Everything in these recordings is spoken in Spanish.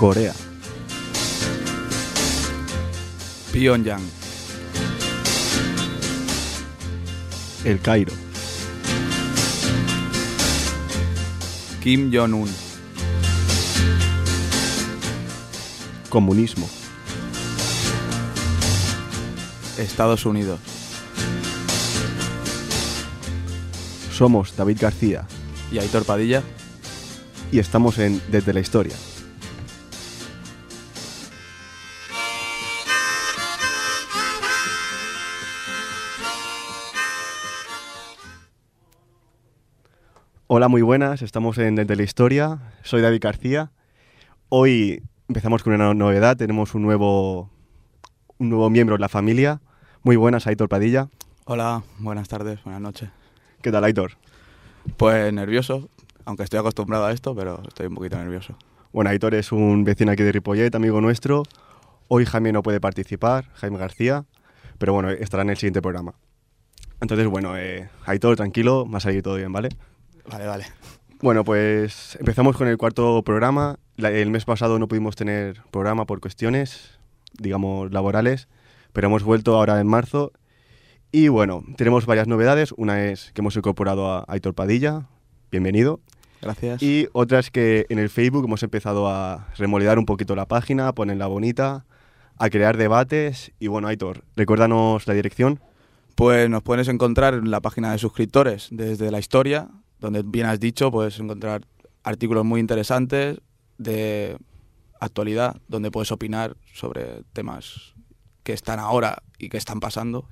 Corea, Pyongyang, El Cairo, Kim Jong-un, comunismo, Estados Unidos, somos David García. Y Aitor Padilla. y estamos en Desde la Historia. Hola, muy buenas, estamos en Desde la Historia, soy David García. Hoy empezamos con una novedad, tenemos un nuevo, un nuevo miembro de la familia. Muy buenas, Aitor Padilla. Hola, buenas tardes, buenas noches. ¿Qué tal, Aitor? Pues nervioso, aunque estoy acostumbrado a esto, pero estoy un poquito nervioso. Bueno, Aitor es un vecino aquí de Ripollet, amigo nuestro. Hoy Jaime no puede participar, Jaime García, pero bueno, estará en el siguiente programa. Entonces, bueno, eh, Aitor, tranquilo, va a salir todo bien, ¿vale? Vale, vale. Bueno, pues empezamos con el cuarto programa. La- el mes pasado no pudimos tener programa por cuestiones, digamos, laborales, pero hemos vuelto ahora en marzo. Y bueno, tenemos varias novedades. Una es que hemos incorporado a Aitor Padilla, bienvenido. Gracias. Y otra es que en el Facebook hemos empezado a remodelar un poquito la página, a ponerla bonita, a crear debates. Y bueno, Aitor, recuérdanos la dirección. Pues nos puedes encontrar en la página de suscriptores desde la historia, donde bien has dicho, puedes encontrar artículos muy interesantes de actualidad, donde puedes opinar sobre temas que están ahora y que están pasando.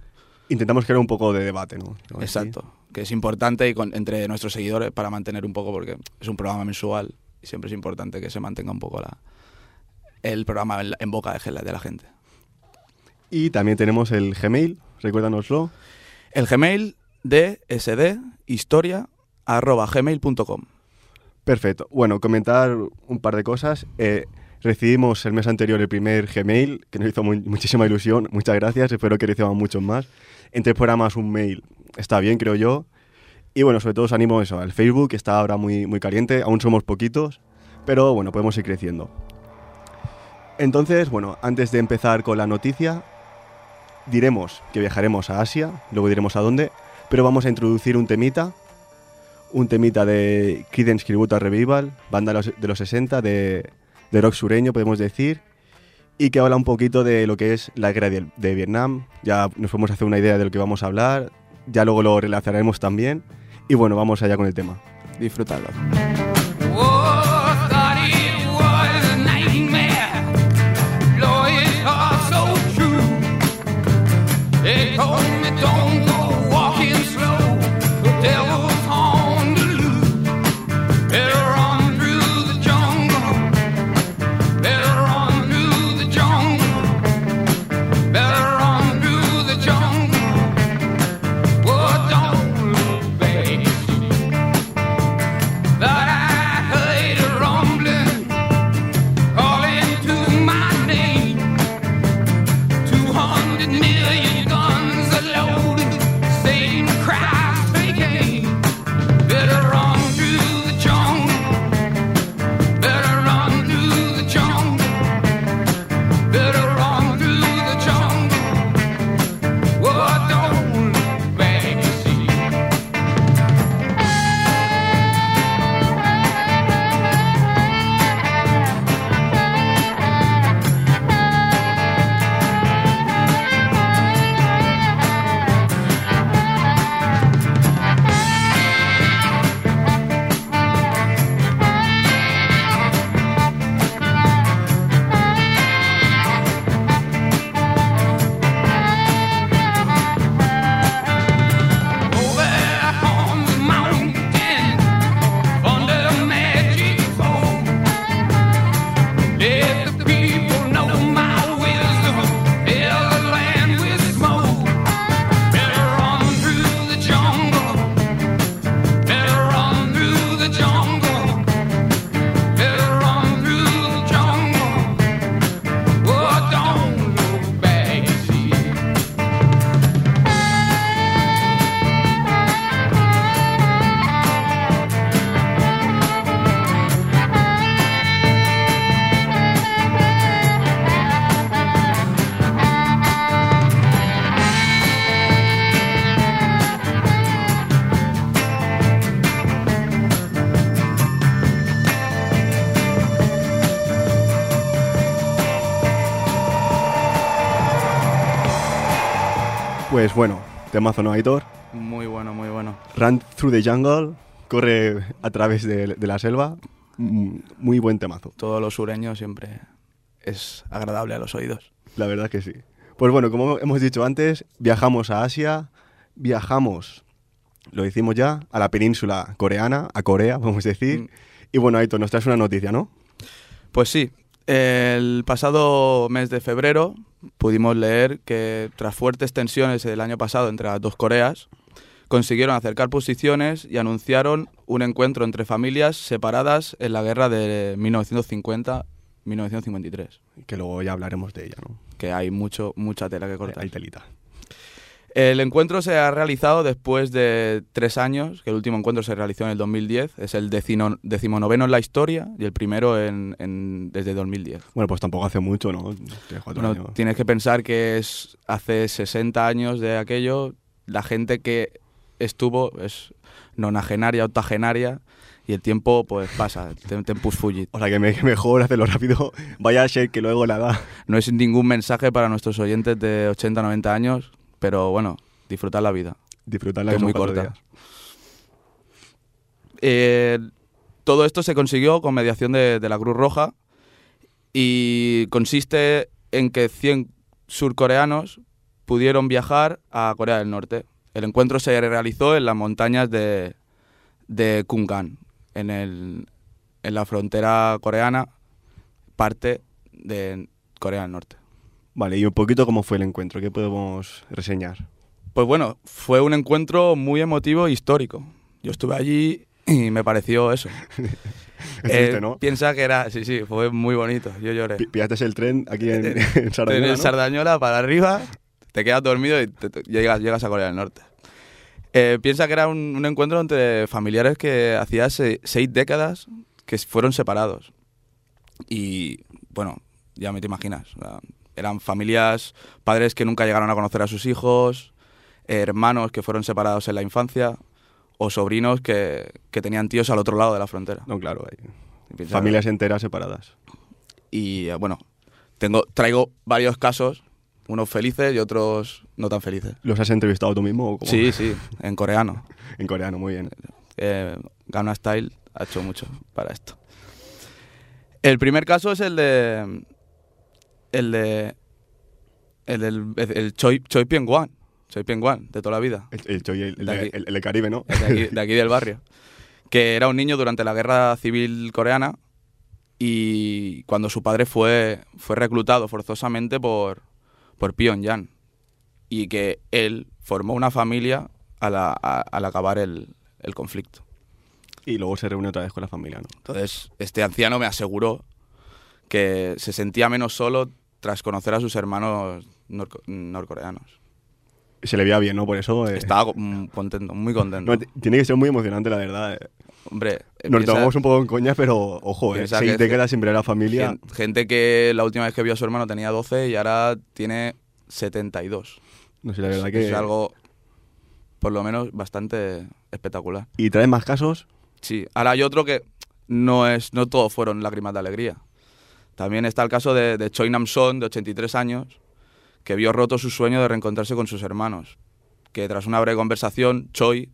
Intentamos crear un poco de debate, ¿no? Exacto, que es importante y con- entre nuestros seguidores para mantener un poco, porque es un programa mensual y siempre es importante que se mantenga un poco la, el programa en, la- en boca de, de la gente. Y también tenemos el Gmail, recuérdanoslo. El Gmail de sdhistoria.gmail.com Perfecto. Bueno, comentar un par de cosas. Eh, recibimos el mes anterior el primer Gmail, que nos hizo mu- muchísima ilusión. Muchas gracias. Espero que reciban muchos más. Entre programas, un mail está bien, creo yo. Y bueno, sobre todo os animo eso, al Facebook, que está ahora muy, muy caliente. Aún somos poquitos, pero bueno, podemos ir creciendo. Entonces, bueno, antes de empezar con la noticia, diremos que viajaremos a Asia, luego diremos a dónde, pero vamos a introducir un temita un temita de Creedence Clearwater Revival, banda de los, de los 60, de, de rock sureño, podemos decir, y que habla un poquito de lo que es la guerra de, de Vietnam. Ya nos podemos hacer una idea de lo que vamos a hablar, ya luego lo relacionaremos también. Y bueno, vamos allá con el tema. Disfrutadlo. Pues bueno, temazo, ¿no, Aitor? Muy bueno, muy bueno. Run Through the Jungle, corre a través de, de la selva. Mm, Muy buen temazo, Todo lo sureño siempre es agradable a los oídos. la verdad que sí. Pues bueno, como hemos dicho antes, viajamos a Asia, viajamos, lo decimos ya, a la península coreana, a Corea, vamos a decir. Mm. Y bueno, Aitor, nos traes una noticia, ¿no? Pues sí, el pasado mes de febrero pudimos leer que tras fuertes tensiones el año pasado entre las dos Coreas, consiguieron acercar posiciones y anunciaron un encuentro entre familias separadas en la guerra de 1950-1953, Que luego ya hablaremos de ella, ¿no? que hay mucho, mucha tela que cortar. Hay telita. El encuentro se ha realizado después de tres años, que el último encuentro se realizó en el 2010, es el decino- decimonoveno en la historia y el primero en, en- desde 2010. Bueno, pues tampoco hace mucho, ¿no? Bueno, años. tienes que pensar que es hace 60 años de aquello, la gente que estuvo es nonagenaria, octogenaria, y el tiempo pues pasa, tem- tempus fugit. O sea, que me- que mejor hacerlo rápido. Vaya a ser que luego la da. No es ningún mensaje para nuestros oyentes de 80, 90 años, pero bueno, disfrutar la vida. Disfrutarla que que es muy corta. Eh, todo esto se consiguió con mediación de, de la Cruz Roja y consiste en que 100 surcoreanos pudieron viajar a Corea del Norte. El encuentro se realizó en las montañas de, de Kungan, en, el, en la frontera coreana, parte de Corea del Norte. Vale, y un poquito cómo fue el encuentro, ¿qué podemos reseñar? Pues bueno, fue un encuentro muy emotivo e histórico. Yo estuve allí y me pareció eso. Eh, ¿no? Piensa que era, sí, sí, fue muy bonito. Yo lloré. Pi- Pillaste el tren aquí en, en Sardañola, en. Sardañola para arriba, te quedas dormido y te- te- llegas, llegas a Corea del Norte. Eh, piensa que era un, un encuentro entre familiares que hacía se- seis décadas que fueron separados. Y bueno, ya me te imaginas. Eran familias, padres que nunca llegaron a conocer a sus hijos, hermanos que fueron separados en la infancia o sobrinos que, que tenían tíos al otro lado de la frontera. No, claro, hay familias enteras separadas. y eh, bueno, tengo, traigo varios casos, unos felices y otros no tan felices. ¿Los has entrevistado tú mismo o cómo? Sí, sí, en coreano. En coreano, muy bien. Eh, Gangnam Style ha hecho mucho para esto. El primer caso es el de. El de. El del el Choi, Choi Pyong-wan. Choi Pyong-wan, de toda la vida. El, el, Choi, el, el, De aquí. el- Caribe, ¿no? de aquí, de aquí del barrio, que era un niño durante la guerra civil coreana y cuando su padre fue, fue reclutado forzosamente por, por Pyongyang y que él formó una familia al, a- al acabar el, el conflicto. Y luego se reúne otra vez con la familia, ¿no? Entonces, este anciano me aseguró que se sentía menos solo tras conocer a sus hermanos norco- norcoreanos. Se le veía bien, ¿no? Por eso... eh, Estaba mm, contento, muy contento. no, tiene que ser muy emocionante, la verdad. eh. Hombre, Nos piensa- tomamos un poco en coña, pero ojo, eh, décadas sin ver a la familia. Gen- Gente que la última vez que vio a su hermano tenía 12 y ahora tiene 72. No sé, la verdad que... Es algo, por lo menos, bastante espectacular. ¿Y traes más casos? Sí, ahora hay otro que no es no todos fueron lágrimas de alegría. También está el caso de, de Choi Nam-son, de 83 años, que vio roto su sueño de reencontrarse con sus hermanos. Que tras una breve conversación, Choi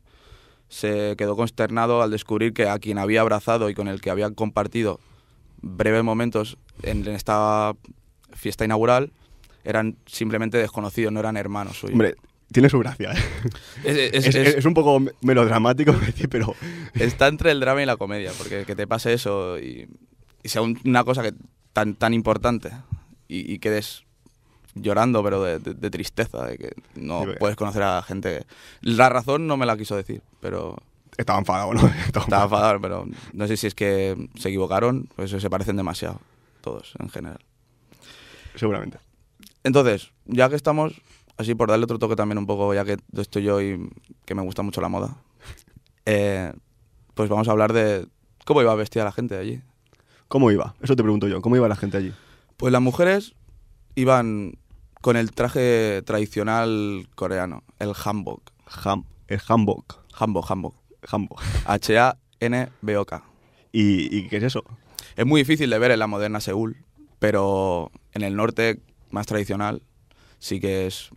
se quedó consternado al descubrir que a quien había abrazado y con el que había compartido breves momentos en esta fiesta inaugural eran simplemente desconocidos, no eran hermanos suyos. Hombre, tiene su gracia. ¿eh? Es- es- Es, es- es un poco melodramático, pero está entre el drama y la comedia, porque que te pase eso y, y sea un- una cosa que tan, tan importante y, y quedes llorando, pero de, de- de tristeza, de que no puedes conocer a gente. La razón no me la quiso decir, pero estaba enfadado, ¿no? Estaba estaba enfadado. pero no sé si es que se equivocaron, pues se parecen demasiado, todos en general. Seguramente. Entonces, ya que estamos, así por darle otro toque también un poco, ya que estoy yo y que me gusta mucho la moda, eh, pues vamos a hablar de cómo iba vestida la gente de allí. ¿Cómo iba? Eso te pregunto yo. ¿Cómo iba la gente allí? Pues las mujeres iban con el traje tradicional coreano, el hanbok. Ham, el hanbok. Hanbok, hanbok. Hanbok. H-A-N-B-O-K. ¿Y, ¿Y qué es eso? Es muy difícil de ver en la moderna Seúl, pero en el norte más tradicional sí que es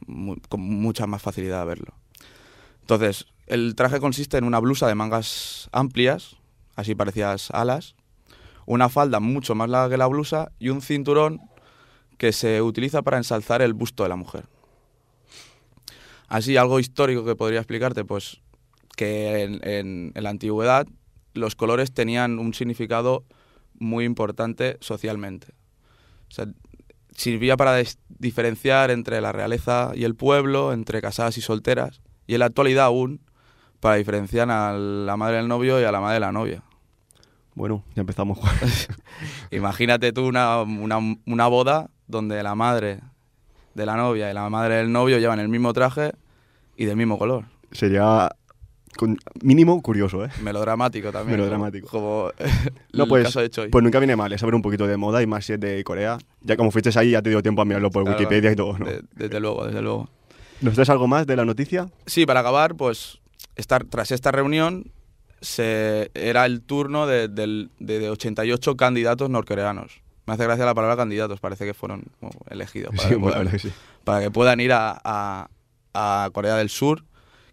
con mucha más facilidad verlo. Entonces, el traje consiste en una blusa de mangas amplias, así parecidas alas, una falda mucho más larga que la blusa y un cinturón que se utiliza para ensalzar el busto de la mujer. Así, algo histórico que podría explicarte, pues que en, la antigüedad los colores tenían un significado muy importante socialmente. O sea, sirvía para diferenciar entre la realeza y el pueblo, entre casadas y solteras, y en la actualidad aún para diferenciar a la madre del novio y a la madre de la novia. Bueno, ya empezamos. Imagínate tú una, una, una boda donde la madre de la novia y la madre del novio llevan el mismo traje y del mismo color. Sería con- mínimo curioso, ¿eh? Melodramático también. Melodramático. Como, como No, el pues, caso de Choi. pues nunca viene mal, es saber un poquito de moda y más si es de Corea. Ya como fuiste ahí, ya te dio tiempo a mirarlo por Claro, Wikipedia y todo, ¿no? de- desde luego, desde luego. ¿Nos traes algo más de la noticia? Sí, para acabar, pues estar, tras esta reunión se, era el turno de, de- de 88 candidatos norcoreanos. Me hace gracia la palabra candidatos, parece que fueron bueno, elegidos para, Sí, que puedan, que sí. para que puedan ir a, a- a Corea del Sur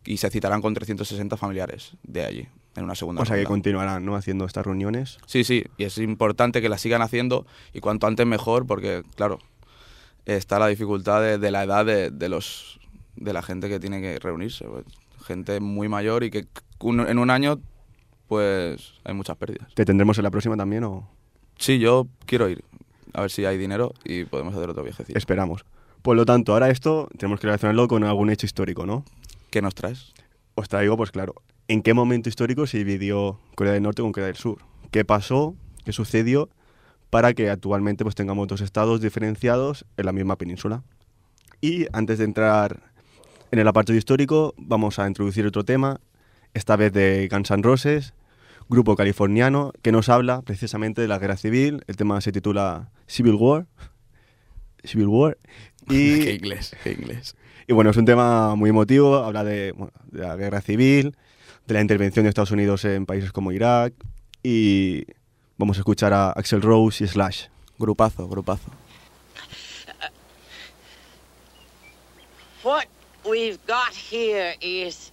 y se citarán con 360 familiares de allí en una segunda O sea que ronda. continuarán, ¿no? Haciendo estas reuniones. Sí, sí, y es importante que la sigan haciendo y cuanto antes mejor porque, claro, está la dificultad de, de la edad de, de los de la gente que tiene que reunirse. pues, gente muy mayor y que un- en un año, pues, hay muchas pérdidas. ¿Te tendremos en la próxima también o Sí, yo quiero ir, a ver si hay dinero y podemos hacer otro viajecito. esperamos? Por lo tanto, ahora esto tenemos que relacionarlo con algún hecho histórico, ¿no? ¿Qué nos traes? Os traigo, pues claro, ¿en qué momento histórico se dividió Corea del Norte con Corea del Sur? ¿Qué pasó? ¿Qué sucedió? Para que actualmente pues tengamos dos estados diferenciados en la misma península. Y antes de entrar en el apartado histórico, vamos a introducir otro tema, esta vez de Guns N' Roses, grupo californiano que nos habla precisamente de la guerra civil. El tema se titula Civil War. Civil War. Y qué inglés, qué inglés. y bueno, es un tema muy emotivo, habla de, bueno, de la guerra civil, de la intervención de Estados Unidos en países como Irak y vamos a escuchar a Axel Rose y Slash. Grupazo, grupazo. What we've got here is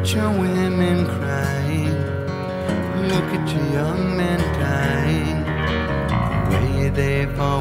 at your women crying. Look at your young men dying. The way they've always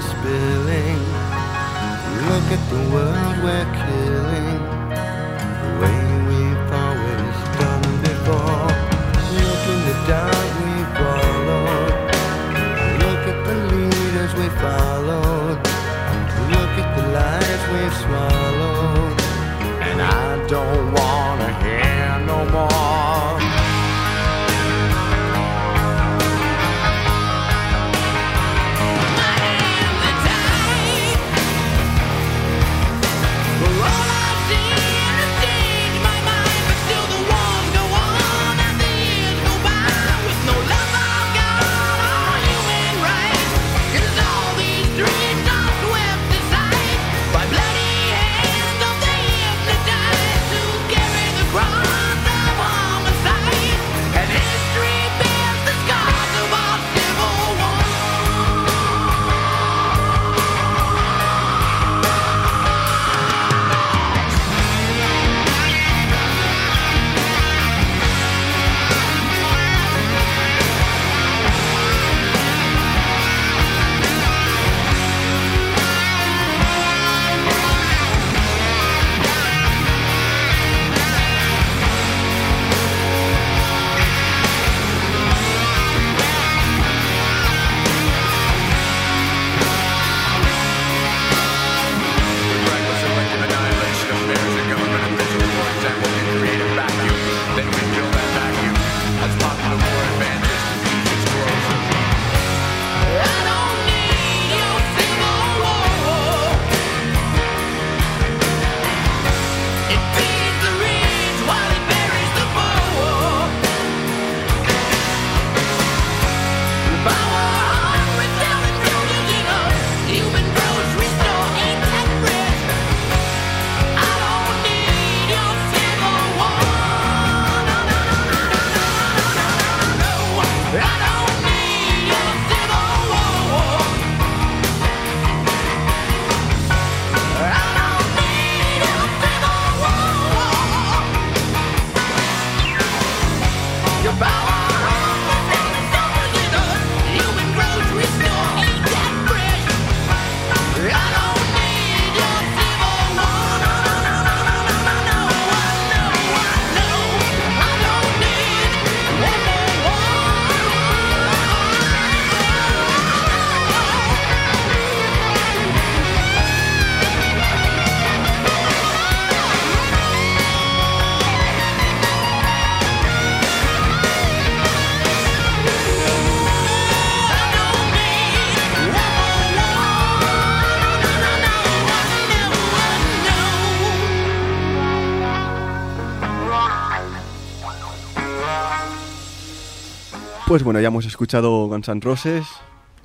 spilling. Look at the world we're Pues bueno, ya hemos escuchado Guns N' Roses,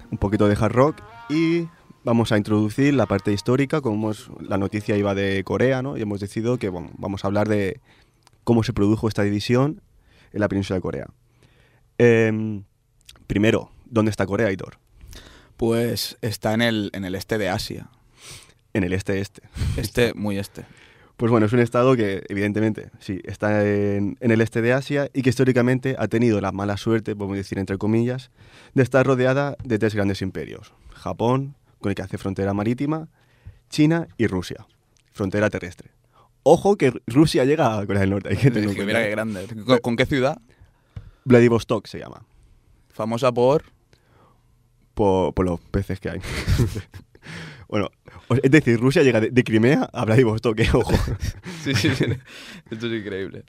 un poquito de hard rock y vamos a introducir la parte histórica, como hemos, la noticia iba de Corea, ¿no? Y hemos decidido que bueno, vamos a hablar de cómo se produjo esta división en la península de Corea. Em, primero, ¿dónde está Corea, Aitor? Pues está en el, en el este de Asia. En el este-este. Este, muy este. Pues bueno, es un estado que evidentemente sí, está en, en el este de Asia y que históricamente ha tenido la mala suerte, podemos decir entre comillas, de estar rodeada de tres grandes imperios. Japón, con el que hace frontera marítima, China y Rusia, frontera terrestre. Ojo que Rusia llega a Corea del Norte, hay que tenerlo en Que cuenta. mira qué grande. ¿Con, con qué ciudad? Vladivostok se llama, Famosa por... por, por los peces que hay. bueno, es decir, Rusia llega de, de Crimea a Vladivostok, eh, ojo. Sí, sí, sí. Esto es increíble.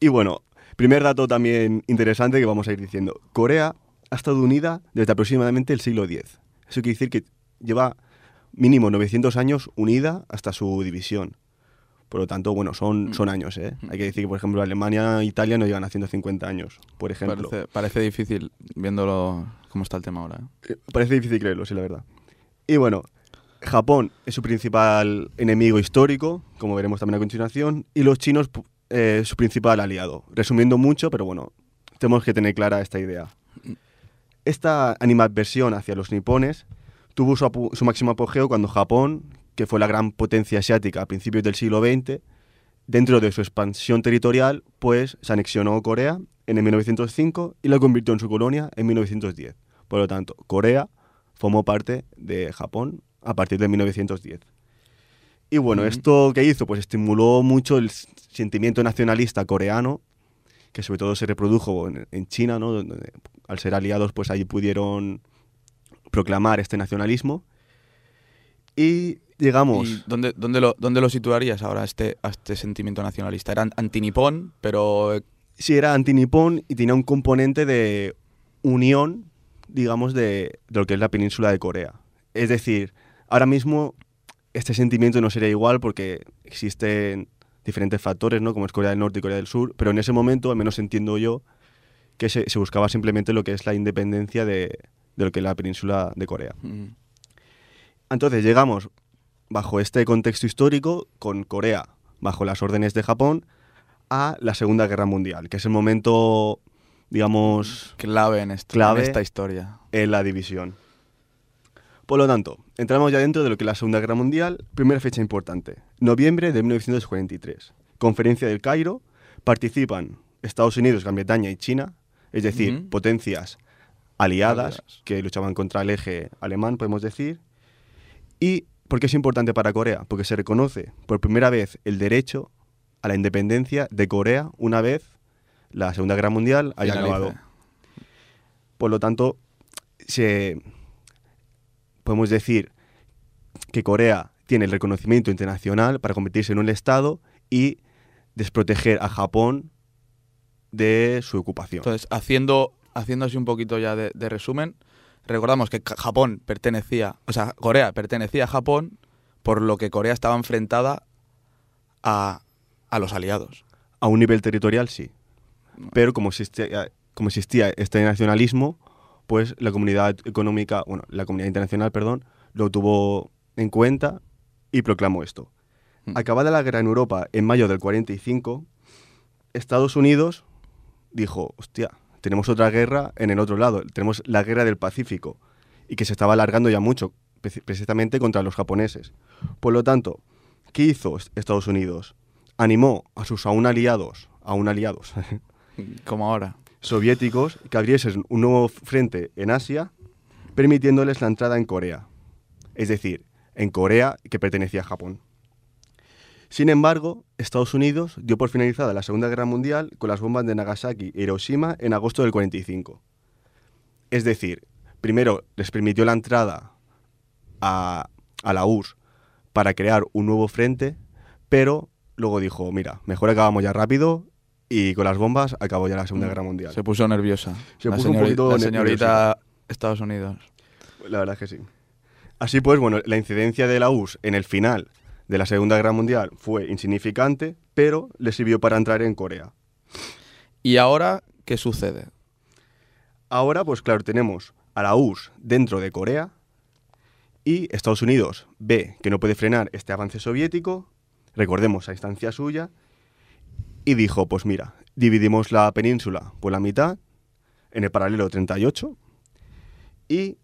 Y bueno, primer dato también interesante que vamos a ir diciendo. Corea ha estado unida desde aproximadamente el siglo X. Eso quiere decir que lleva mínimo 900 años unida hasta su división. Por lo tanto, bueno, son, son años, ¿eh? Hay que decir que, por ejemplo, Alemania e Italia no llegan a 150 años, por ejemplo. Parece, parece difícil viéndolo cómo está el tema ahora. ¿eh? Eh, Parece difícil creerlo, sí, la verdad. Y bueno, Japón es su principal enemigo histórico, como veremos también a continuación, y los chinos eh, su principal aliado. Resumiendo mucho, pero bueno, tenemos que tener clara esta idea. Esta animadversión hacia los nipones tuvo su, máximo apogeo cuando Japón, que fue la gran potencia asiática a principios del siglo XX, dentro de su expansión territorial, pues se anexionó Corea en el 1905 y la convirtió en su colonia en 1910. Por lo tanto, Corea formó parte de Japón a partir de 1910. Y bueno, Ujú. ¿esto qué hizo? Pues estimuló mucho el sentimiento nacionalista coreano, que sobre todo se reprodujo en, en China, ¿no? Donde, al ser aliados, pues ahí pudieron proclamar este nacionalismo. Y llegamos... ¿Y dónde, dónde, lo, dónde lo situarías ahora este, a este sentimiento nacionalista? Era antinipón, pero eh, sí era antinipón y tenía un componente de unión, digamos, de, de lo que es la península de Corea. Es decir, ahora mismo este sentimiento no sería igual porque existen diferentes factores, ¿no? Como es Corea del Norte y Corea del Sur, pero en ese momento, al menos entiendo yo, que se, se buscaba simplemente lo que es la independencia de, de lo que es la península de Corea. mm, Entonces llegamos bajo este contexto histórico con Corea bajo las órdenes de Japón a la Segunda Guerra Mundial, que es el momento, digamos, clave en, esto, Clave. en esta historia. en la división. Por lo tanto, entramos ya dentro de lo que es la Segunda Guerra Mundial, primera fecha importante, noviembre de 1943. Conferencia del Cairo, participan Estados Unidos, Gran Bretaña y China, es decir, potencias aliadas Aliadas. que luchaban contra el eje alemán, podemos decir. ¿Y por qué es importante para Corea? Porque se reconoce por primera vez el derecho a la independencia de Corea una vez la Segunda Guerra Mundial haya acabado. Por lo tanto, se, podemos decir que Corea tiene el reconocimiento internacional para convertirse en un Estado y desproteger a Japón de su ocupación. Entonces, haciendo, haciendo así un poquito ya de, de resumen, recordamos que Japón pertenecía, o sea, Corea pertenecía a Japón, por lo que Corea estaba enfrentada a, a los aliados. A un nivel territorial sí. Pero como existía, como existía este nacionalismo, pues la comunidad económica, bueno, la comunidad internacional, perdón, lo tuvo en cuenta y proclamó esto. Mm. Acabada la guerra en Europa en mayo del 45, Estados Unidos dijo, hostia, tenemos otra guerra en el otro lado, tenemos la guerra del Pacífico, y que se estaba alargando ya mucho, preci- precisamente contra los japoneses. Por lo tanto, ¿qué hizo est- Estados Unidos? Animó a sus aún aliados, aún aliados Como ahora. Soviéticos que abriesen un nuevo frente en Asia, permitiéndoles la entrada en Corea. Es decir, en Corea que pertenecía a Japón. Sin embargo, Estados Unidos dio por finalizada la Segunda Guerra Mundial con las bombas de Nagasaki e Hiroshima en agosto del 45. Es decir, primero les permitió la entrada a, a la URSS para crear un nuevo frente, pero luego dijo, mira, mejor acabamos ya rápido y con las bombas acabó ya la Segunda Guerra Mundial. Se puso nerviosa. Se la puso un poquito la señorita Estados Unidos. La verdad es que sí. Así pues, bueno, la incidencia de la URSS en el final de la Segunda Guerra Mundial fue insignificante, pero le sirvió para entrar en Corea. ¿Y ahora qué sucede? Ahora, pues claro, tenemos a la URSS dentro de Corea y Estados Unidos ve que no puede frenar este avance soviético, recordemos a instancia suya, y dijo, pues mira, dividimos la península por la mitad, en el paralelo 38, y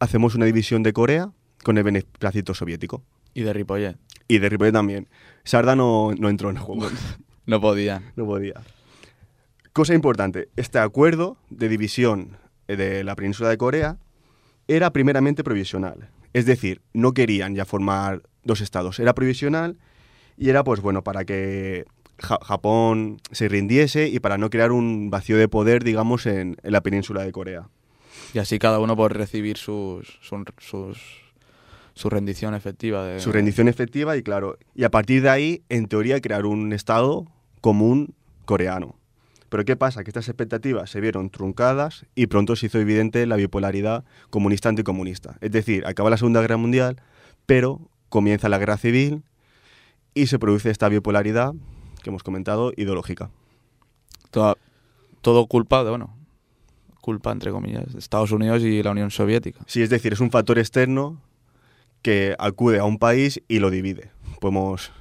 hacemos una división de Corea con el beneplácito soviético. Y de Ripollet. Y de Ripollet también. Sarda no, no entró en el juego. No podían. No podía. Cosa importante, este acuerdo de división eh, de la península de Corea era primeramente provisional. Es decir, no querían ya formar dos estados, era provisional y era pues bueno para que Ja- Japón se rindiese y para no crear un vacío de poder, digamos, en, en la península de Corea. Y así cada uno por recibir sus, sus, sus- su rendición efectiva. De, Su rendición efectiva y claro, y a partir de ahí, en teoría, crear un estado común coreano. Pero ¿qué pasa? Que estas expectativas se vieron truncadas y pronto se hizo evidente la bipolaridad comunista-anticomunista. Es decir, acaba la Segunda Guerra Mundial, pero comienza la Guerra Civil y se produce esta bipolaridad que hemos comentado, ideológica. Toda- todo culpa de, bueno, culpa entre comillas, de Estados Unidos y la Unión Soviética. Sí, es decir, es un factor externo que acude a un país y lo divide. Podemos,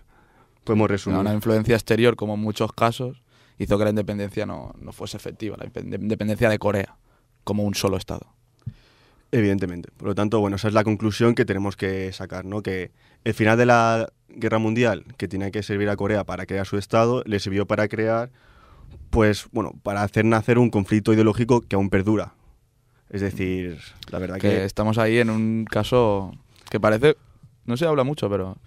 podemos resumir. Una influencia exterior, como en muchos casos, hizo que la independencia no, no fuese efectiva, la inde- independencia de Corea, como un solo Estado. Evidentemente. Por lo tanto, bueno, esa es la conclusión que tenemos que sacar, ¿no? Que el final de la guerra mundial, que tenía que servir a Corea para crear su Estado, le sirvió para crear, pues, bueno, para hacer nacer un conflicto ideológico que aún perdura. Es decir, la verdad Que que... estamos ahí en un caso que parece, no se habla mucho, pero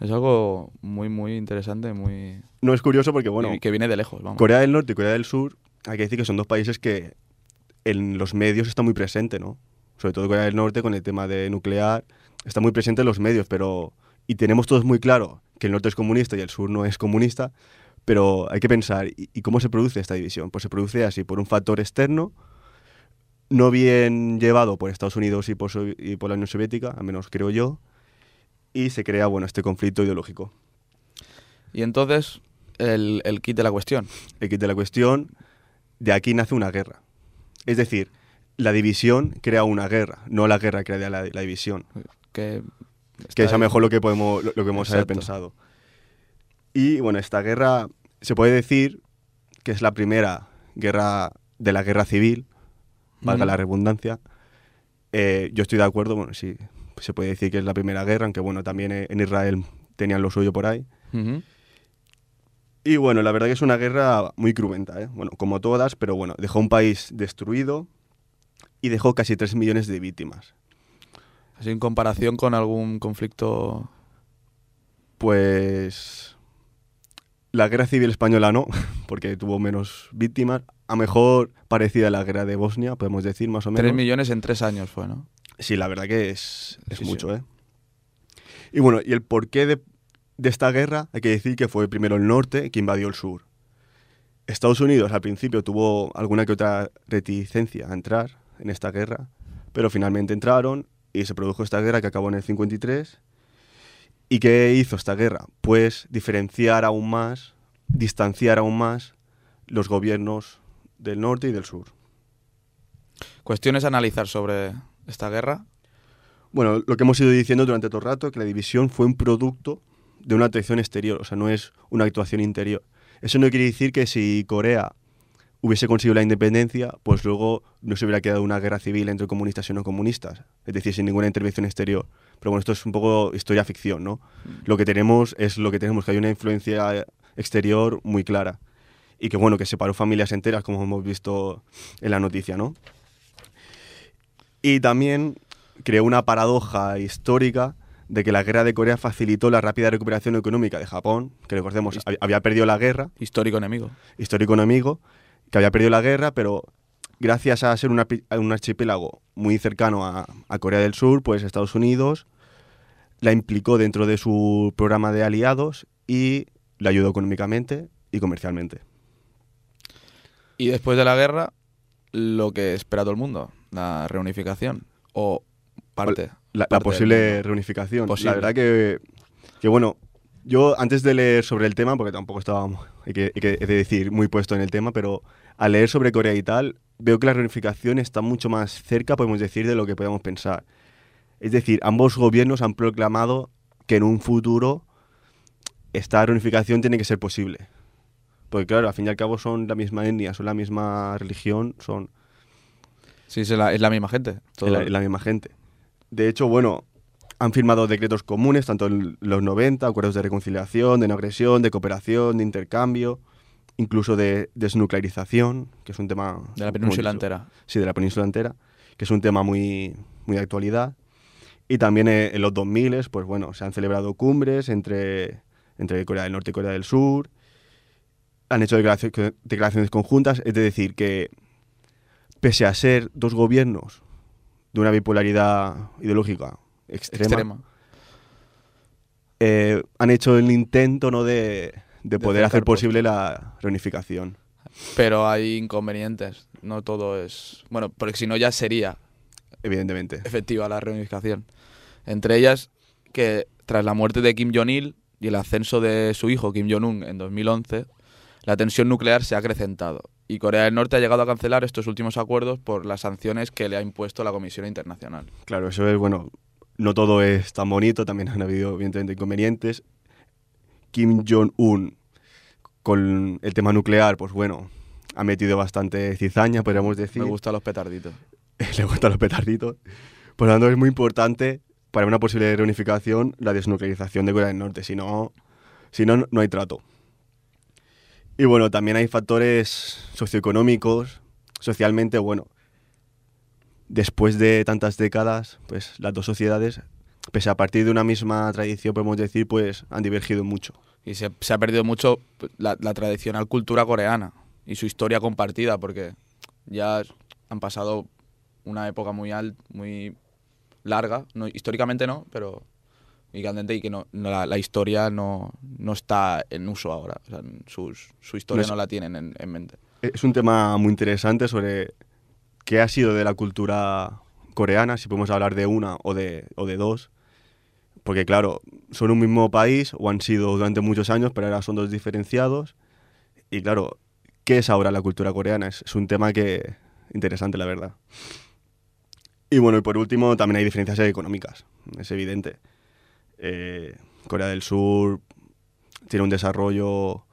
es algo muy, muy interesante, muy No es curioso porque, bueno, que viene de lejos. Vamos. Corea del Norte y Corea del Sur, hay que decir que son dos países que en los medios está muy presente, ¿no? Sobre todo Corea del Norte con el tema de nuclear, está muy presente en los medios, pero... Y tenemos todos muy claro que el norte es comunista y el sur no es comunista, pero hay que pensar, ¿y, cómo se produce esta división? Pues se produce así, por un factor externo, no bien llevado por Estados Unidos y por, Sovi- y por la Unión Soviética, al menos creo yo, y se crea, bueno, este conflicto ideológico. Y entonces, el, el kit de la cuestión. el kit de la cuestión, de aquí nace una guerra. Es decir, la división crea una guerra, no la guerra crea la, la división. Que, Que es está a ahí. mejor lo que podemos, lo, lo que hemos haber pensado. Y bueno, esta guerra se puede decir que es la primera guerra de la guerra civil, valga la redundancia. Eh, yo estoy de acuerdo, bueno, sí, se puede decir que es la primera guerra, aunque bueno, también en Israel tenían lo suyo por ahí. Y bueno, la verdad que es una guerra muy cruenta, ¿eh? Bueno, como todas, pero bueno, dejó un país destruido y dejó casi 3 millones de víctimas. Así en comparación con algún conflicto. Pues la guerra civil española no, porque tuvo menos víctimas. A mejor parecida a la guerra de Bosnia, podemos decir, más o menos. 3 millones en 3 años fue, ¿no? Sí, la verdad que es, es Sí, mucho, sí. ¿eh? Y bueno, y el porqué de, de esta guerra, hay que decir que fue primero el norte que invadió el sur. Estados Unidos al principio tuvo alguna que otra reticencia a entrar en esta guerra, pero finalmente entraron y se produjo esta guerra que acabó en el 53. ¿Y qué hizo esta guerra? Pues diferenciar aún más, distanciar aún más los gobiernos del norte y del sur. Cuestiones a analizar sobre esta guerra. Bueno, lo que hemos ido diciendo durante todo el rato, que la división fue un producto de una actuación exterior, o sea, no es una actuación interior. Eso no quiere decir que si Corea hubiese conseguido la independencia, pues luego no se hubiera quedado una guerra civil entre comunistas y no comunistas, es decir, sin ninguna intervención exterior. Pero bueno, esto es un poco historia ficción, ¿no? Lo que tenemos es lo que tenemos, que hay una influencia exterior muy clara. Y que bueno, que separó familias enteras, como hemos visto en la noticia, ¿no? Y también creó una paradoja histórica de que la guerra de Corea facilitó la rápida recuperación económica de Japón, que recordemos, hab- había perdido la guerra, Histórico enemigo. histórico enemigo, que había perdido la guerra, pero gracias a ser una un archipiélago muy cercano a, a Corea del Sur, pues Estados Unidos la implicó dentro de su programa de aliados y la ayudó económicamente y comercialmente. Y después de la guerra, lo que espera todo el mundo, la reunificación. O parte. La, parte posible reunificación. Posible. La verdad que, que, bueno, yo antes de leer sobre el tema, porque tampoco estaba, hay que, hay que he de decir, muy puesto en el tema, pero al leer sobre Corea y tal, veo que la reunificación está mucho más cerca, podemos decir, de lo que podemos pensar. Es decir, ambos gobiernos han proclamado que en un futuro esta reunificación tiene que ser posible. Porque claro, al fin y al cabo son la misma etnia, son la misma religión, son Sí, es la, es la misma gente. todo. es la, es la misma gente. De hecho, bueno, han firmado decretos comunes, tanto en los 90, acuerdos de reconciliación, de no agresión, de cooperación, de intercambio, incluso de desnuclearización, que es un tema... De la península entera. Sí, de la península entera, que es un tema muy, muy de actualidad. Y también eh, en los 2000, pues bueno, se han celebrado cumbres entre, entre Corea del Norte y Corea del Sur. Han hecho declaracio- declaraciones conjuntas, es decir, que pese a ser dos gobiernos de una bipolaridad ideológica extrema, Extrema. eh, han hecho el intento ¿no? de, de poder hacer posible la reunificación. Pero hay inconvenientes. No todo es. Bueno, porque si no ya sería Evidentemente. efectiva la reunificación. Entre ellas, que tras la muerte de Kim Jong-il y el ascenso de su hijo Kim Jong-un en 2011, la tensión nuclear se ha acrecentado. Y Corea del Norte ha llegado a cancelar estos últimos acuerdos por las sanciones que le ha impuesto la Comisión Internacional. Claro, eso es, bueno, no todo es tan bonito, también han habido, evidentemente, inconvenientes. Kim Jong-un, con el tema nuclear, pues bueno, ha metido bastante cizaña, podríamos decir. Me gustan los petarditos. Le gustan los petarditos. Por lo tanto, es muy importante para una posible reunificación la desnuclearización de Corea del Norte, si no, si no, no hay trato. Y bueno, también hay factores socioeconómicos, socialmente, bueno, después de tantas décadas, pues las dos sociedades, pese a partir de una misma tradición, podemos decir, pues han divergido mucho. Y se, se ha perdido mucho la, la tradicional cultura coreana y su historia compartida, porque ya han pasado una época muy al, muy larga, no, históricamente no, pero y candente y que no, no- la, la historia no, no está en uso ahora. O sea, sus- su historia No es- no la tienen en, en mente. Es un tema muy interesante sobre qué ha sido de la cultura coreana, si podemos hablar de una o de, o de dos. Porque claro, son un mismo país o han sido durante muchos años, pero ahora son dos diferenciados. Y claro, ¿qué es ahora la cultura coreana? Es, es un tema que interesante, la verdad. Y bueno, y por último, también hay diferencias económicas, es evidente. Eh, Corea del Sur tiene un desarrollo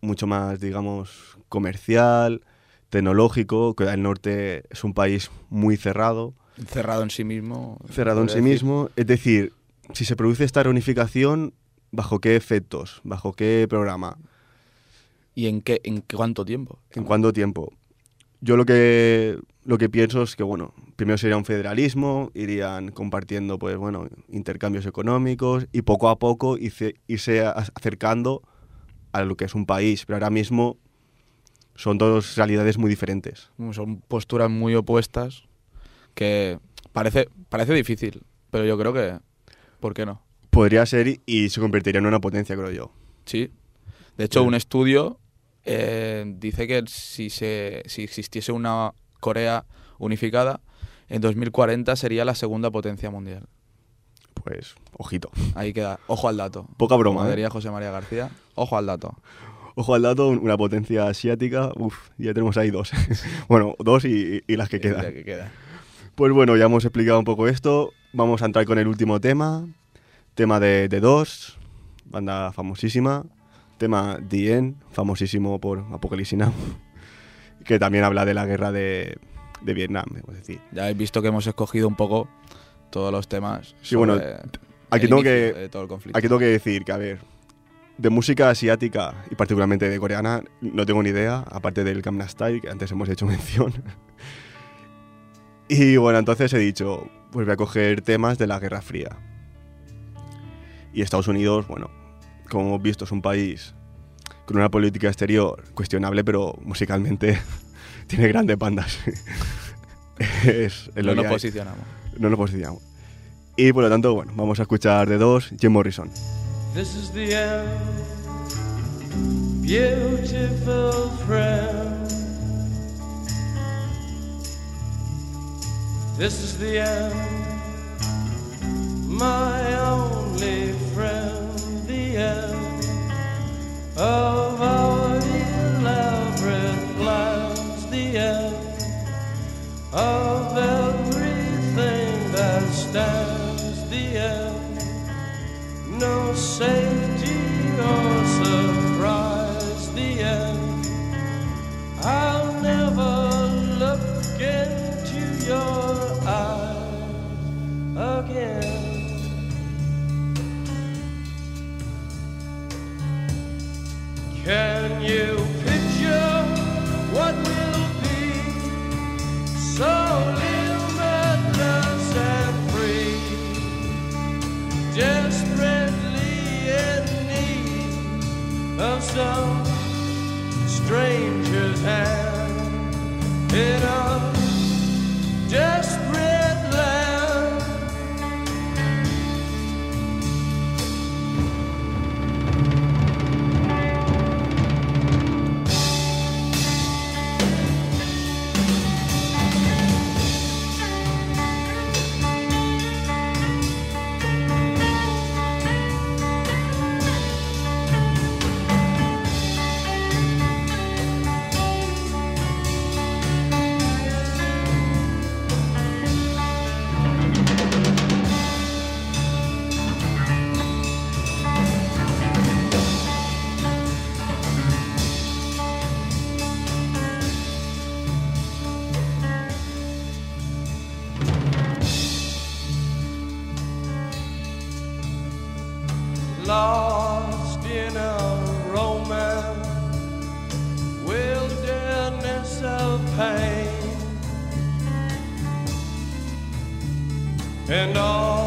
mucho más, digamos, comercial, tecnológico. Corea del Norte es un país muy cerrado, Cerrado en sí mismo. cerrado en sí decir. mismo. Es decir, si se produce esta reunificación, ¿bajo qué efectos? ¿Bajo qué programa? ¿Y en qué, en cuánto tiempo? ¿En cuánto tiempo? Yo lo que, lo que pienso es que, bueno, primero sería un federalismo, irían compartiendo, pues, bueno, intercambios económicos y poco a poco irse, irse acercando a lo que es un país. Pero ahora mismo son dos realidades muy diferentes. Son posturas muy opuestas que parece, parece difícil, pero yo creo que... ¿Por qué no? Podría ser y- se convertiría en una potencia, creo yo. Sí. De hecho, Sí. un estudio eh, dice que si, se, si existiese una Corea unificada, en 2040 sería la segunda potencia mundial. Pues, ojito. Ahí queda. Ojo al dato. Poca broma, Como ¿eh? diría José María García. Ojo al dato. Ojo al dato, un- una potencia asiática, uff, ya tenemos ahí dos. bueno, dos y, y las que Y quedan. la que queda. Pues bueno, ya hemos explicado un poco esto. Vamos a entrar con el último tema. Tema de, de Dos, banda famosísima. Tema The End, famosísimo por Apocalipsis Now. Que también habla de la guerra de, de Vietnam, es decir. Ya habéis visto que hemos escogido un poco todos los temas. Sí, bueno, Aquí tengo, que, aquí tengo que decir que, a ver, de música asiática y particularmente de coreana, no tengo ni idea, aparte del Gangnam Style, que antes hemos hecho mención. y bueno, entonces he dicho, pues voy a coger temas de la Guerra Fría. Y Estados Unidos, bueno, como hemos visto, es un país con una política exterior cuestionable, pero musicalmente tiene grandes bandas. es, es lo no nos posicionamos. No nos posicionamos. Y por lo tanto, bueno, vamos a escuchar de dos Jim Morrison. This is the end, beautiful friend. This is the end, my only friend. The end of our elaborate plans. The end of no and all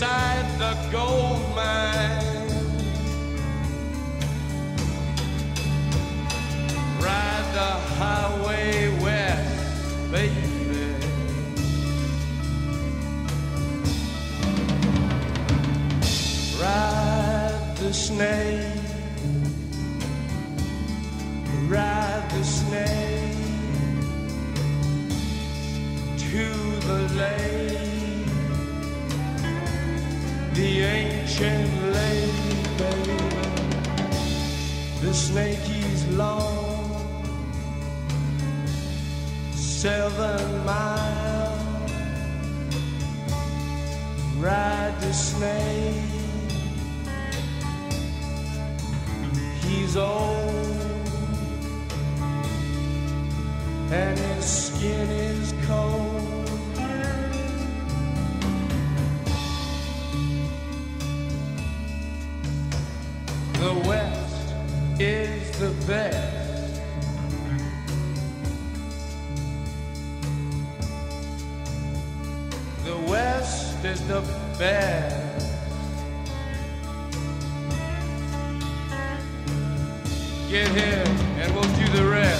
inside the gold mine. Ride the highway west, baby. Ride the snake, ride the snake to the lake, ancient lake, baby. The snake is long, seven miles. Ride the snake. He's old, and his skin is cold. The West is the best. The West is the best. Get here and we'll do the rest.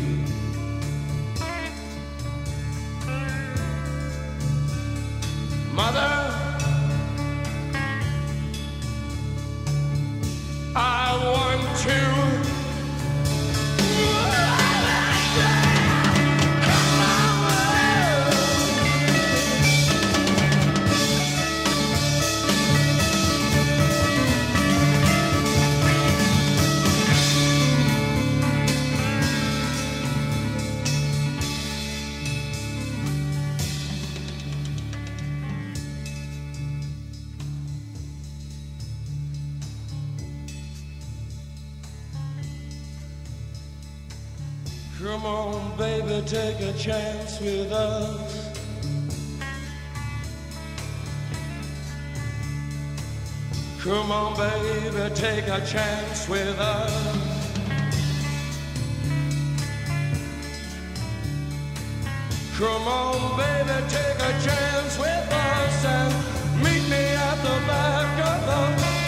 Mother, take a chance with us. Come on, baby, take a chance with us. Come on, baby, take a chance with us and meet me at the back of the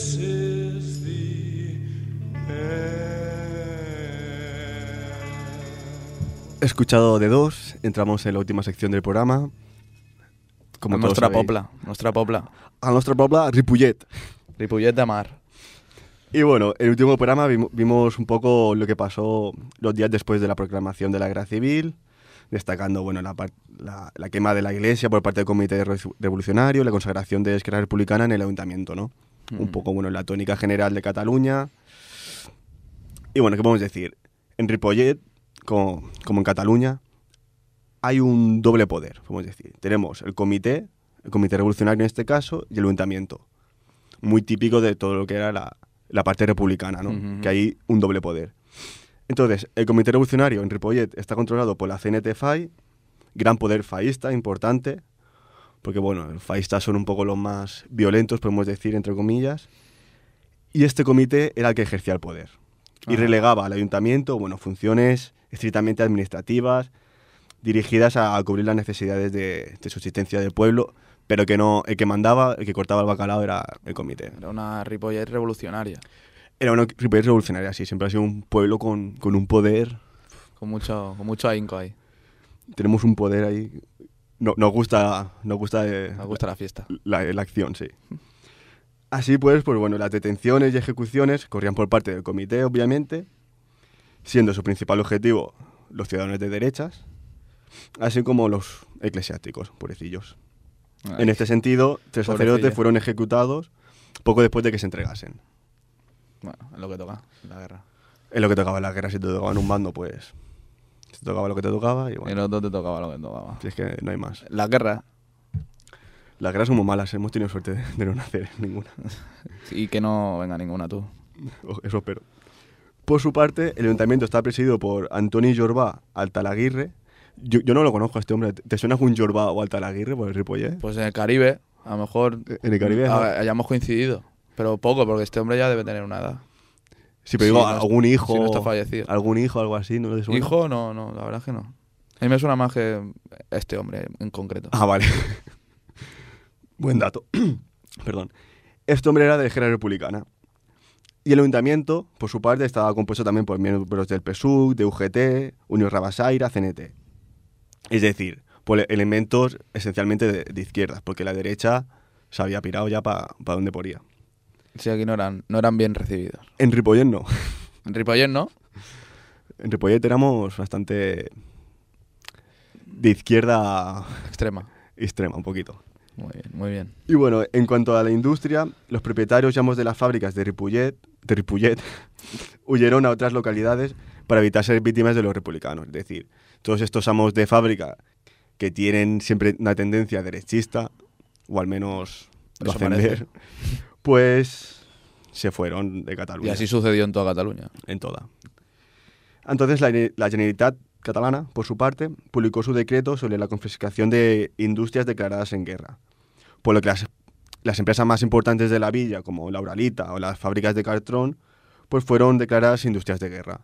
This is the end. He escuchado de dos, entramos en la última sección del programa. como a nuestra sabéis. popla, nuestra popla. A nuestra pobla, Ripollet. Ripollet de Mar. Y bueno, en el último programa vimo- vimos un poco lo que pasó los días después de la proclamación de la guerra civil, destacando bueno, la, la- la quema de la iglesia por parte del Comité Re- Revolucionario, la consagración de Esquerra Republicana en el Ayuntamiento, ¿no? Un poco, bueno, la tónica general de Cataluña. Y bueno, ¿qué podemos decir? En Ripollet, como, como en Cataluña, hay un doble poder, podemos decir. Tenemos el comité, el comité revolucionario en este caso, y el ayuntamiento. Muy típico de todo lo que era la, la parte republicana, ¿no? Que hay un doble poder. Entonces, el comité revolucionario en Ripollet está controlado por la CNT-FAI, gran poder faísta, importante, porque bueno, los faístas son un poco los más violentos, podemos decir, entre comillas. Y este comité era el que ejercía el poder. Y relegaba al ayuntamiento, bueno, funciones estrictamente administrativas, dirigidas a, cubrir las necesidades de, de subsistencia del pueblo, pero que no, el que mandaba, el que cortaba el bacalao era el comité. Era una Ripollet revolucionaria. Era una Ripollet revolucionaria, sí, siempre ha sido un pueblo con, con un poder, Con mucho, con mucho ahínco ahí. tenemos un poder ahí. No, nos gusta, nos gusta, eh, Me gusta la fiesta. la, la acción, sí. Así pues, pues bueno, las detenciones y ejecuciones corrían por parte del comité, obviamente, siendo su principal objetivo los ciudadanos de derechas, así como los eclesiásticos, pobrecillos. En este sentido, tres sacerdotes fueron ejecutados poco después de que se entregasen. Bueno, es lo que toca, la guerra. Es lo que tocaba la guerra, si te tocaba en un bando, pues te tocaba lo que te tocaba y Y bueno, los dos te tocaba lo que tocaba. si es que no hay más. La guerra. Las guerras son muy malas, hemos tenido suerte de, de no nacer ninguna. Y que no venga ninguna tú. Eso espero. Por su parte, el ayuntamiento está presidido por Antoni Jorbá Altalaguirre. Yo, yo no lo conozco a este hombre. ¿Te suena un Jorbá o Altalaguirre por el Ripollet? Pues en el Caribe, a lo mejor En el Caribe. ¿no? hayamos coincidido. Pero poco, porque este hombre ya debe tener una edad. Sí, pero digo, algún hijo. sí, no está fallecido. Algún hijo, algo así, ¿no le suena? Hijo, no, no, la verdad es que no. A mí me suena más que este hombre en concreto. Ah, vale. Buen dato. Perdón. Este hombre era de la Esquerra Republicana. Y el ayuntamiento, por su parte, estaba compuesto también por miembros del PSUC, de UGT, Unión Rabasaira, CNT. Es decir, por elementos esencialmente de, de izquierdas, porque la derecha se había pirado ya para donde podía. Sí, aquí no eran, no eran bien recibidos. En Ripollet no. En Ripollet, ¿no? En Ripollet éramos bastante de izquierda Extrema. extrema, un poquito. Muy bien, muy bien. Y bueno, en cuanto a la industria, los propietarios, digamos, de las fábricas de Ripollet, de Ripollet huyeron a otras localidades para evitar ser víctimas de los republicanos. Es decir, todos estos amos de fábrica que tienen siempre una tendencia derechista, o al menos lo hacen ver, pues se fueron de Cataluña. Y así sucedió en toda Cataluña. en toda. Entonces, la, la Generalitat catalana, por su parte, publicó su decreto sobre la confiscación de industrias declaradas en guerra, por lo que las, las empresas más importantes de la villa, como la Uralita o las fábricas de cartón, pues fueron declaradas industrias de guerra.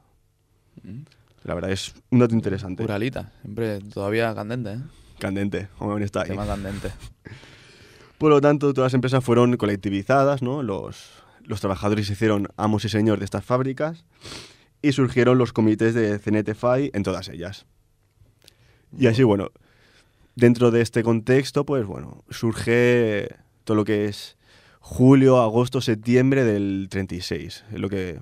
La verdad es un dato interesante. Uralita, siempre todavía candente, ¿eh? Candente, aún está ahí. Tema candente. Por lo tanto, todas las empresas fueron colectivizadas, ¿no? Los, los trabajadores se hicieron amos y señor de estas fábricas y surgieron los comités de CNTFI en todas ellas. Y así, bueno, dentro de este contexto, pues bueno, surge todo lo que es julio, agosto, septiembre del 36, es lo que,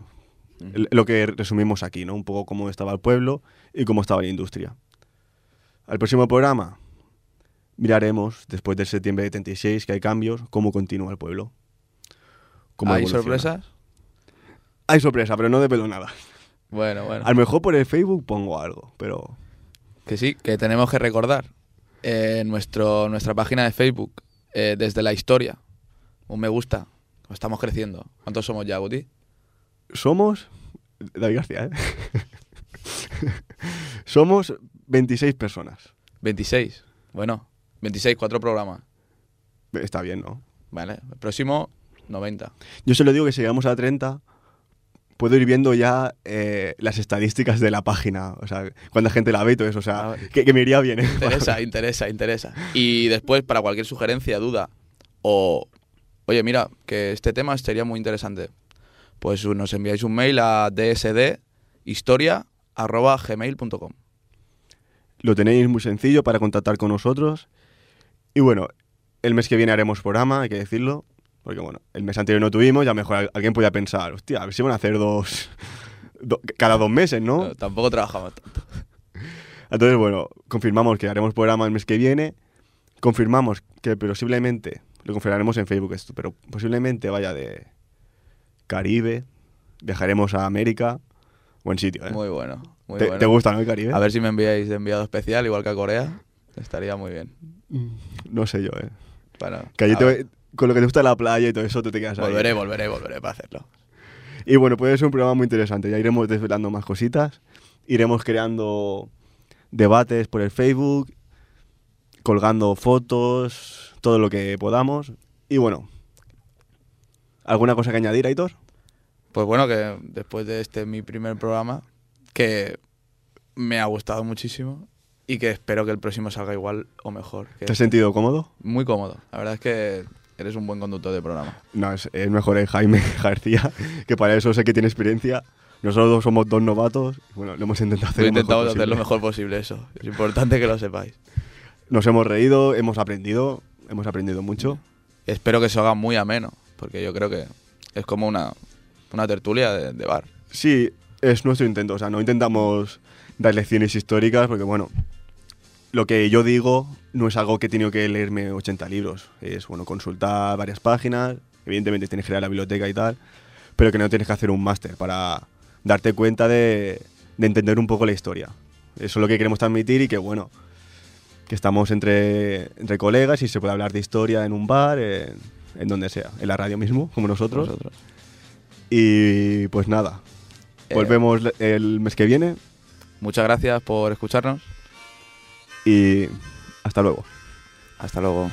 el- lo que resumimos aquí, ¿no? Un poco cómo estaba el pueblo y cómo estaba la industria. Al próximo programa miraremos, después del septiembre de 36, que hay cambios, cómo continúa el pueblo. ¿Hay evoluciona. sorpresas? Hay sorpresa, pero no develo nada. Bueno, bueno. A lo mejor por el Facebook pongo algo, pero Que sí, que tenemos que recordar en nuestro, nuestra página de Facebook, eh, desde la historia, un me gusta. Estamos creciendo. ¿Cuántos somos ya, Guti? somos... David García, ¿eh? somos 26 personas. 26. Bueno, 26, cuatro programas. Está bien, ¿no? Vale, el próximo, 90. Yo se lo digo que si llegamos a 30, puedo ir viendo ya eh, las estadísticas de la página. O sea, cuánta gente la ve y todo eso. O sea, Ah, que, que me iría bien. ¿eh? Interesa, interesa, interesa. Y después, para cualquier sugerencia, duda, o, oye, mira, que este tema sería muy interesante, pues nos enviáis un mail a dsdhistoria.gmail.com. Lo tenéis muy sencillo para contactar con nosotros. Y bueno, el mes que viene haremos programa, hay que decirlo. Porque bueno, el mes anterior no tuvimos, ya mejor al- alguien podía pensar, hostia, a ver si van a hacer dos. do- cada dos meses, ¿no? No, tampoco trabajamos tanto. Entonces, bueno, confirmamos que haremos programa el mes que viene. Confirmamos que posiblemente, lo confirmaremos en Facebook esto, pero posiblemente vaya de Caribe. Viajaremos a América. Buen sitio, ¿eh? Muy bueno. Muy ¿Te, bueno. te gusta, no, el Caribe? A ver si me enviáis de enviado especial, igual que a Corea. Estaría muy bien. No sé yo, ¿eh? Bueno, Que allí te- con lo que te gusta la playa y todo eso, tú te quedas ahí. volveré, volveré, volveré para hacerlo. Y bueno, puede ser un programa muy interesante. Ya iremos desvelando más cositas. Iremos creando debates por el Facebook, colgando fotos, todo lo que podamos. Y bueno, ¿alguna cosa que añadir, Aitor? Pues bueno, que después de este mi primer programa, que me ha gustado muchísimo y que espero que el próximo salga igual o mejor. ¿Te has este. sentido cómodo? Muy cómodo. La verdad es que eres un buen conductor de programa. No, es, es mejor el Jaime García, que para eso sé que tiene experiencia. Nosotros somos dos novatos. Bueno, lo hemos intentado hacer Lo lo mejor hacer lo mejor posible, eso. Es importante que lo sepáis. Nos hemos reído, hemos aprendido, hemos aprendido mucho. Espero que se haga muy ameno, porque yo creo que es como una, una tertulia de, de bar. Sí, es nuestro intento. O sea, no intentamos dar lecciones históricas porque, bueno, lo que yo digo no es algo que he tenido que leerme 80 libros. Es, bueno, consultar varias páginas. Evidentemente tienes que ir a la biblioteca y tal, pero que no tienes que hacer un máster para darte cuenta de, de entender un poco la historia. Eso es lo que queremos transmitir y que, bueno, que estamos entre, entre colegas y se puede hablar de historia en un bar, en, en donde sea, en la radio mismo, como nosotros. Vosotros. Y pues nada, Eh, volvemos el mes que viene Muchas gracias por escucharnos. Y hasta luego. Hasta luego.